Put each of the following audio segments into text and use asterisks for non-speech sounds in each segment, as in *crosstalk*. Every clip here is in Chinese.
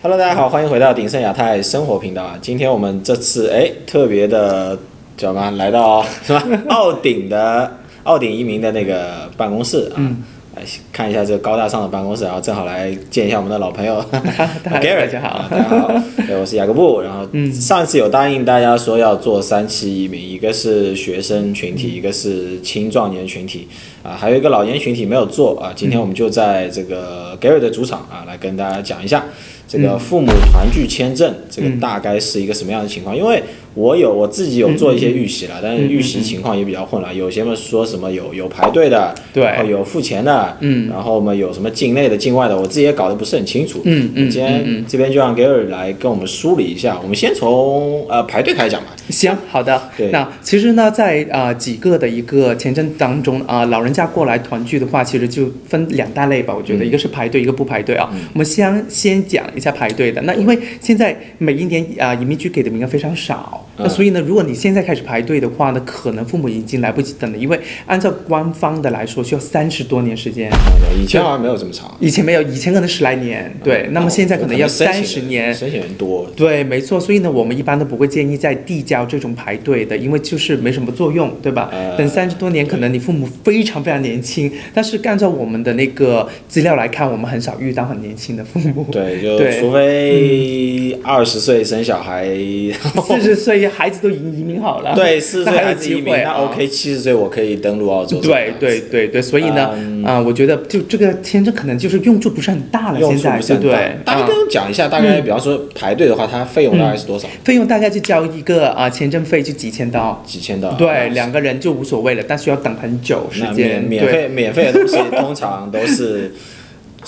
Hello，大家好，欢迎回到鼎盛亚太生活频道啊！今天我们这次哎特别的叫什么？来到什么？*laughs* 奥鼎的奥鼎移民的那个办公室啊，来看一下这个高大上的办公室，然后正好来见一下我们的老朋友 *laughs* Gary，大家好啊大家好，对，我是雅各布。然后上次有答应大家说要做三期移民，一个是学生群体，一个是青壮年群体，啊，还有一个老年群体没有做啊。今天我们就在这个 Gary 的主场啊，来跟大家讲一下。这个父母团聚签证，这个大概是一个什么样的情况？因为我有我自己有做一些预习了，但是预习情况也比较混乱。有些嘛说什么有有排队的，对然后有付钱的，嗯然后我们有什么境内的、境外的，我自己也搞得不是很清楚。嗯嗯今天这边就让 Gary 来跟我们梳理一下。我们先从呃排队开始讲吧。行，好的对。那其实呢，在啊、呃几个的一个签证当中啊、老人家过来团聚的话，其实就分两大类吧。我觉得、一个是排队，一个不排队啊。我们先先讲一下排队的。那因为现在每一年啊、移民局给的名额非常少，那嗯所以呢，如果你现在开始排队的话呢，可能父母已经来不及等了，因为按照官方的来说，需要三十多年时间。以前好像没有这么长，以前没有，以前可能十来年，对。那么现在可能要三十年。申请人多。对，没错，所以呢，我们一般都不会建议在递交这种排队的，因为就是没什么作用，对吧？呃等三十多年，可能你父母非常非常年轻，但是按照我们的那个资料来看，我们很少遇到很年轻的父母。对，就对除非二十岁生小孩，四十岁孩子都已经移民好了，对，四十岁那还有孩子移民，那 OK，七十岁我可以登陆澳洲。对对对对，所以呢，啊、我觉得就这个签证可能就是用处不是很大了，现在对大概跟我讲一下，大概比方说排队的话，它费用大概是多少？费用大概就交一个啊、签证费就几千刀，几千刀。对，两个人就无所谓了，但需要等很久时间，对。免费免费的东西通常都是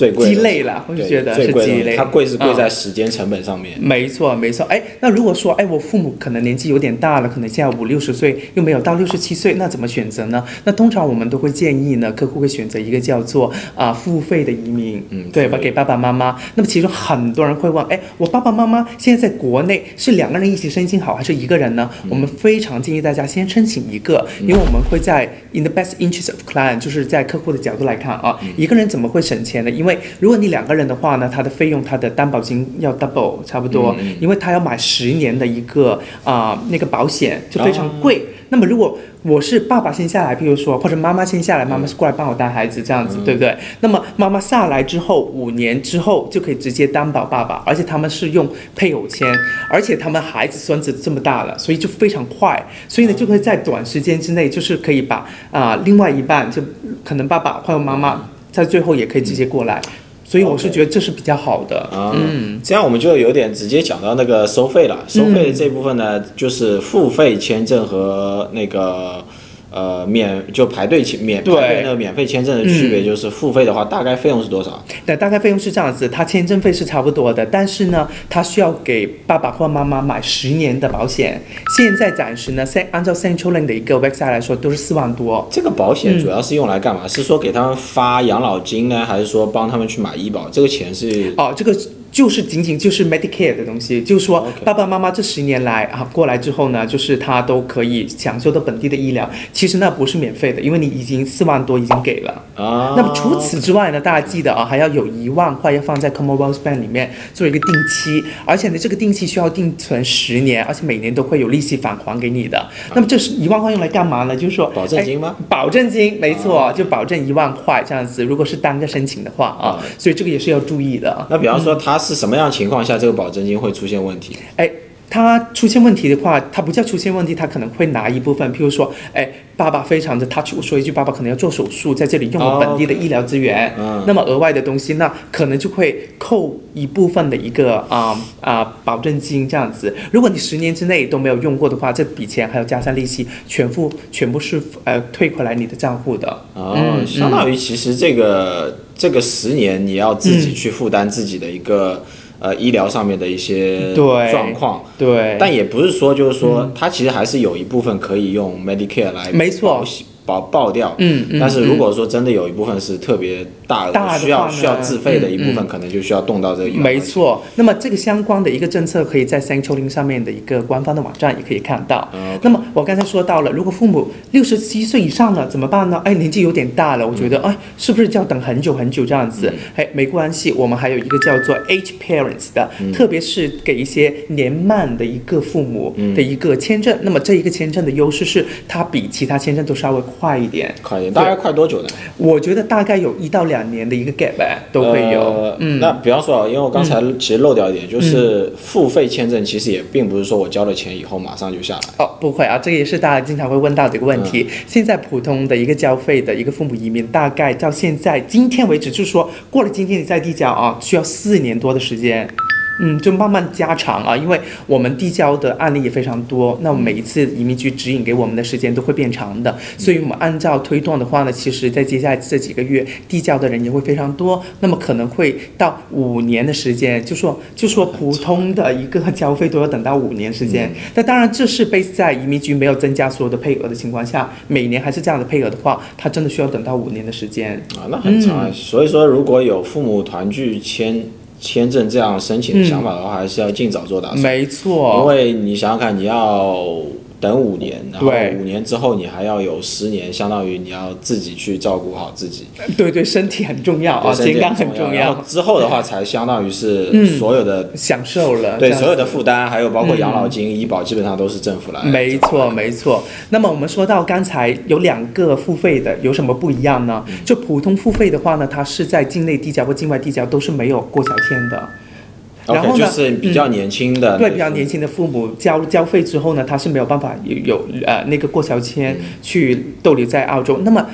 最贵鸡肋了我就觉得是鸡肋它贵是贵嗯在时间成本上面。没错，没错。哎，那如果说，哎，我父母可能年纪有点大了，可能现在五六十岁，又没有到六十七岁，那怎么选择呢？那通常我们都会建议呢，客户会选择一个叫做啊、付费的移民，嗯对吧？给爸爸妈妈。那么其中很多人会问，哎，我爸爸妈妈现在在国内是两个人一起申请好，还是一个人呢？嗯我们非常建议大家先申请一个，因为我们会在 in the best interest of client，就是在客户的角度来看啊，嗯一个人怎么会省钱呢？因为如果你两个人的话呢，他的费用，他的担保金要 double 差不多，嗯。因为他要买十年的一个啊、那个保险，就非常哦。贵。那么如果我是爸爸先下来，譬如说，或者妈妈先下来，妈妈嗯是过来帮我带孩子这样子，对不对？那么妈妈下来之后，五年之后就可以直接担保爸爸，而且他们是用配偶签，而且他们孩子孙子这么大了，所以就非常快，所以呢就可以在短时间之内，就是可以把啊、另外一半就可能爸爸或者妈妈在最后也可以直接过来，所以我是觉得这是比较好的。啊，这样我们就有点直接讲到那个收费了。收费的这部分呢，就是付费签证和那个呃免就排队签免对排队那个免费签证的区别，就是付费的话，大概费用是多少？对，大概费用是这样子，他签证费是差不多的，但是呢，他需要给爸爸或妈妈买十年的保险。现在暂时呢，在按照 CentralLink 的一个 website 来说，都是四万多。这个保嗯险主要是用来干嘛？是说给他们发养老金呢，还是说帮他们去买医保？这个钱是哦，这个就是仅仅就是 Medicare 的东西，就是说爸爸妈妈这十年来啊过来之后呢，就是他都可以享受到本地的医疗。其实那不是免费的，因为你已经四万多已经给了。啊，那么除此之外呢，大家记得啊，还要有一万块要放在 Commonwealth Bank 里面做一个定期，而且呢，这个定期需要定存十年，而且每年都会有利息返还给你的。那么这是一万块用来干嘛呢？就是说保证金吗哎保证金，没错，就保证一万块这样子。如果是单个申请的话啊，所以这个也是要注意的。那比方说他是什么样的情况下，这个保证金会出现问题？哎，他出现问题的话，他不叫出现问题，他可能会拿一部分，譬如说，哎，爸爸非常的 touch，我说一句，爸爸可能要做手术，在这里用哦了本地的医疗资源，嗯那么额外的东西，那可能就会扣一部分的一个啊啊、保证金这样子。如果你十年之内都没有用过的话，这笔钱还要加上利息，全部全部是呃退回来你的账户的。哦，嗯相当于其实这个这个十年你要自己去负担自己的一个、呃医疗上面的一些状况，对，但也不是说就是说它其实还是有一部分可以用 Medicare 来没错爆爆掉。嗯嗯。但是如果说真的有一部分是特别大需要需要自费的一部分，可能就需要动到这个。没错，那么这个相关的一个政策，可以在 Link 上面的一个官方的网站也可以看到。嗯那么我刚才说到了，如果父母六十七岁以上了怎么办呢？哎，年纪有点大了，我觉得嗯哎，是不是就要等很久很久这样子？哎，没关系，我们还有一个叫做 Age Parents 的，嗯特别是给一些年迈的一个父母嗯的一个签证。那么这一个签证的优势是，它比其他签证都稍微快一点。快一点，大概快多久呢？我觉得大概有一到两年的一个 gap 呗都会有。呃嗯，那比方说啊，因为我刚才其实漏掉一点，就是付费签证其实也并不是说我交了钱以后马上就下来。哦，不会啊，这个也是大家经常会问到的一个问题。现在普通的一个交费的一个父母移民，大概到现在今天为止，就是说过了今天你再递交啊，需要四年多的时间。嗯，就慢慢加长啊，因为我们递交的案例也非常多，那我们每一次移民局指引给我们的时间都会变长的，所以我们按照推断的话呢，其实在接下来这几个月递交的人也会非常多，那么可能会到五年的时间，就说就说普通的一个交费都要等到五年时间。那当然这是 base 在移民局没有增加所有的配额的情况下，每年还是这样的配额的话，它真的需要等到五年的时间。啊，那很长啊。嗯所以说，如果有父母团聚签签证这样申请的想法的话，还是要尽早做打算。没错因，为你想想看，你要等五年，然后对五年之后你还要有十年，相当于你要自己去照顾好自己，*laughs* 对对，身体很重要啊，健康很重要之后的话，才相当于是嗯所有的、享受了。对所有的负担，还有包括养老金、医保，基本上都是政府来。没错，没错。那么我们说到刚才有两个付费的，有什么不一样呢？就普通付费的话呢，它是在境内递交或境外递交都是没有过桥签的。然后呢就是比较年轻的、对比较年轻的父母交交费之后呢，他是没有办法有有呃那个过桥签去逗留在澳洲。那么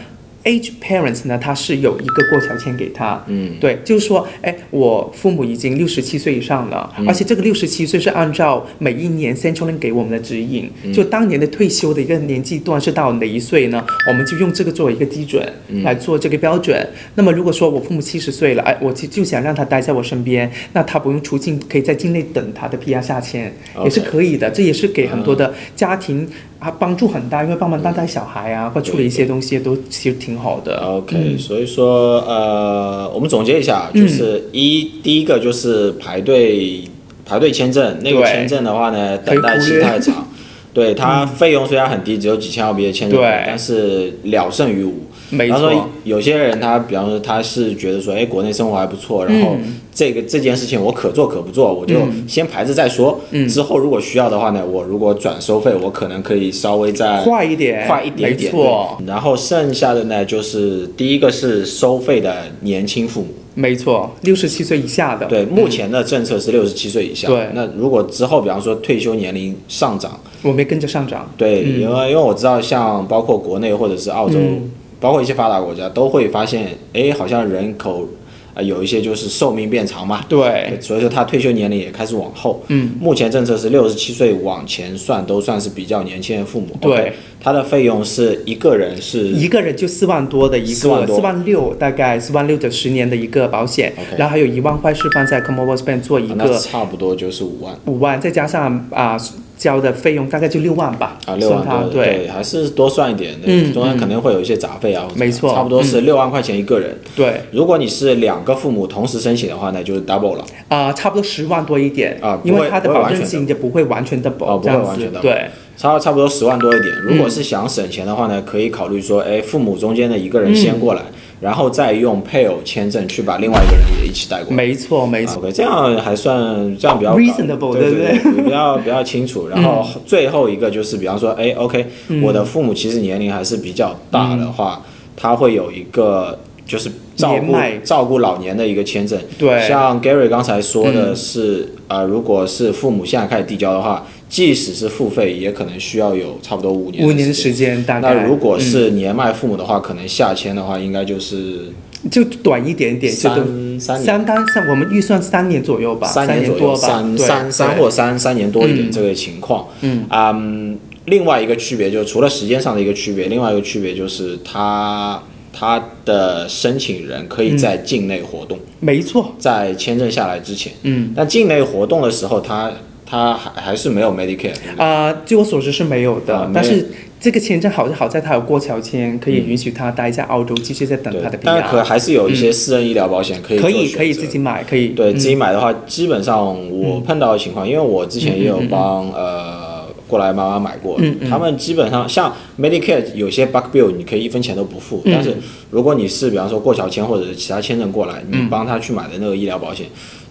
age parents 呢，他是有一个过桥签给他。嗯，对，就是说，哎，我父母已经六十七岁以上了，嗯而且这个六十七岁是按照每一年 Central Link 给我们的指引，嗯就当年的退休的一个年纪段是到哪一岁呢？我们就用这个作为一个基准、嗯来做这个标准。那么如果说我父母七十岁了，哎，我就就想让他待在我身边，那他不用出境，可以在境内等他的 PR 下签也是可以的。这也是给很多的家庭啊帮助很大，因为帮忙带带小孩啊，或处理一些东西都其实挺好的。OK，、所以说呃，我们总结一下，就是一、第一个就是排队排队签证，那个签证的话呢，等待期太长，对它费用虽然很低，只有几千澳币的签证费，但是了胜于无。没然后说，有些人他，比方说他是觉得说，哎，国内生活还不错，然后嗯。这个这件事情我可做可不做，我就先排着再说。嗯。之后如果需要的话呢，我如果转收费，我可能可以稍微再快一点，快一点点。没错，然后剩下的呢，就是第一个是收费的年轻父母，没错，六十七岁以下的，对，目前的政策是六十七岁以下。对。那如果之后，比方说退休年龄上涨，我没跟着上涨。对，嗯。因为因为我知道，像包括国内或者是澳洲，嗯包括一些发达国家，都会发现，哎，好像人口。啊、有一些就是寿命变长嘛，对，所以说他退休年龄也开始往后。嗯，目前政策是六十七岁往前算，都算是比较年轻的父母。对。他的费用是一个人是一个人就四万多的一4万多。个四万六，大概四万六的十年的一个保险。然后还有一万块是放在 Commonwealth Bank 做一啊那个差不多就是五万。五万，再加上啊、交的费用大概就六万吧，啊，六万多，对。还是多算一点的，嗯中间肯定会有一些杂费啊，没错嗯差不多是六万块钱一个人。对。如果你是两个父母同时申请的话，那就是 double 了。啊、差不多十万多一点啊因为它的保证金就不会完全的保、哦不会这样子完全的，对差差不多十万多一点。如嗯果是想省钱的话呢，可以考虑说，哎，父母中间的一个人嗯先过来，然后再用配偶签证去把另外一个人也一起带过来。没错没错，OK，这样还算这样比较 Reasonable，对对？比较比较清楚。然后最后一个就是，比方说，哎，OK，我嗯的父母其实年龄还是比较大的话，他会有一个就是照顾照顾老年的一个签证。对像 Gary 刚才说的是，呃，如果是父母现在开始递交的话，即使是付费，也可能需要有差不多五年五年时间。大概。那如果嗯是年迈父母的话，可能下签的话，应该就是就短一点点，就三三年。三单三，我们预算三年左右吧，三年左右，多吧，三三三或三三年多一点嗯这个情况。嗯嗯，另外一个区别就是除了时间上的一个区别，另外一个区别就是他他的申请人可以在境内活动，没错，在签证下来之前。嗯。但境内活动的时候，他他还还是没有 Medicare，对不对？啊、据我所知是没有的，啊但是这个签证好就好在他有过桥签，可以允许他待在澳洲，继续在等他的，但是可。还是有一些私人医疗保险可以可以自己买，可以对嗯。自己买的话，基本上我碰到的情况，因为我之前也有帮呃过来妈妈买过嗯，嗯。他们基本上像 Medicare 有些 bug bill 你可以一分钱都不付，嗯。但是如果你是比方说过桥签或者是其他签证过来，你嗯帮他去买的那个医疗保险，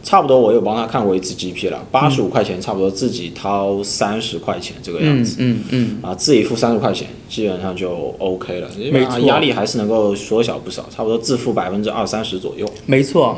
差不多我有帮他看过一次 GP 了，八十五块钱，差不多自己掏三十块钱这个样嗯子。嗯嗯，啊，自己付三十块钱，基本上就 OK 了，没错压力还是能够缩小不少，差不多自付百分之二三十左右。没错。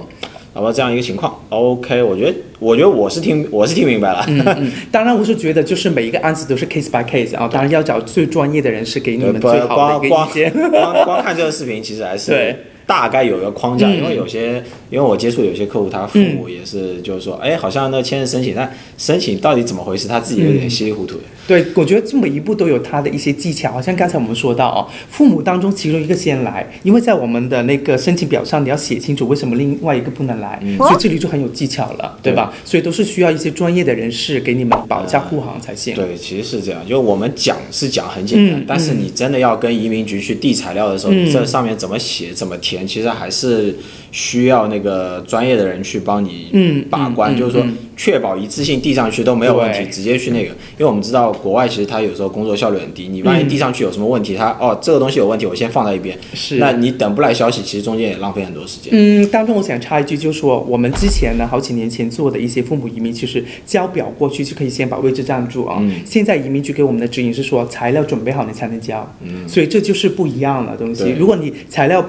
好吧，这样一个情况，OK，我觉得，我觉得我是听，我是听明白了。嗯嗯，*laughs* 当然我是觉得就是每一个案子都是 case by case 啊，当然要找最专业的人士给你们最好的一个意见。光光看这个视频，其实还是 *laughs* 对大概有一个框架，嗯。因为有些，因为我接触有些客户，他父母也是，就是说，哎，好像那签证申请，但申请到底怎么回事，他自己有嗯。点稀里糊涂。的。对，我觉得这每一步都有它的一些技巧，好像刚才我们说到哦，父母当中其中一个先来，因为在我们的那个申请表上你要写清楚为什么另外一个不能来，所以这里就很有技巧了，对吧？所以都是需要一些专业的人士给你们保驾护航才行。对，其实是这样，就我们讲是讲很简单，嗯但是你真的要跟移民局去递材料的时候，这上面怎么写、怎么填，其实还是需要那个专业的人去帮你嗯把关，嗯就是说嗯。确保一次性递上去都没有问题，直接去那个，因为我们知道国外其实它有时候工作效率很低，你万一嗯递上去有什么问题，它哦这个东西有问题，我先放在一边，是那你等不来消息，其实中间也浪费很多时间。嗯，当中我想插一句，就是说我们之前呢，好几年前做的一些父母移民，其实交表过去就可以先把位置占住啊。嗯现在移民局给我们的指引是说，材料准备好你才能交，嗯，所以这就是不一样的东西对。如果你材料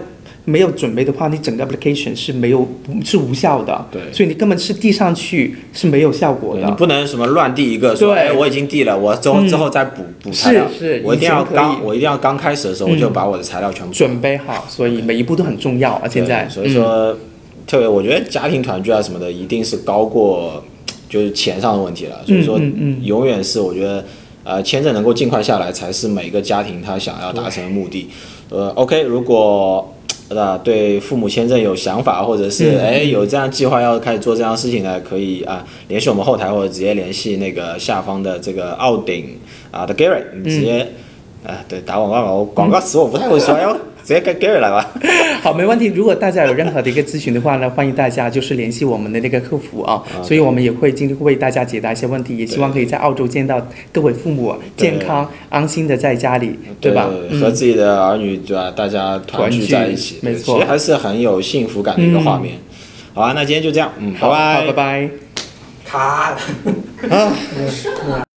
没有准备的话，你整个 application 是没有是无效的，对所以你根本是递上去是没有效果的。你不能什么乱递一个说，对哎，我已经递了，我之后、嗯之后再补补材料。是是我一定要刚，我一定要刚开始的时候，我就把我的材料全部准备好，所以每一步都很重要啊！现在，所以说，特别我觉得家庭团聚啊什么的，一定是高过就是钱上的问题了。所以说嗯嗯，永远是我觉得，呃，签证能够尽快下来，才是每个家庭他想要达成的目的。呃，OK，如果呃对父母签证有想法，或者是嗯哎有这样计划要开始做这样事情的，可以啊联系我们后台，或者直接联系那个下方的这个奥鼎啊的 Gary，你直接。啊，对，打广告吧，我广告词我不太会说哟，*laughs* 直接跟 Gary 来吧。*laughs* 好，没问题。如果大家有任何的一个咨询的话呢，欢迎大家就是联系我们的那个客服啊，所以我们也会尽力为大家解答一些问题，也希望可以在澳洲见到各位父母健康安心的在家里，对吧？嗯和自己的儿女对吧？大家团聚在一起，没错其实还是很有幸福感的一个画面。好啊，那今天就这样，嗯，拜，拜好，拜拜。卡。*laughs* *laughs*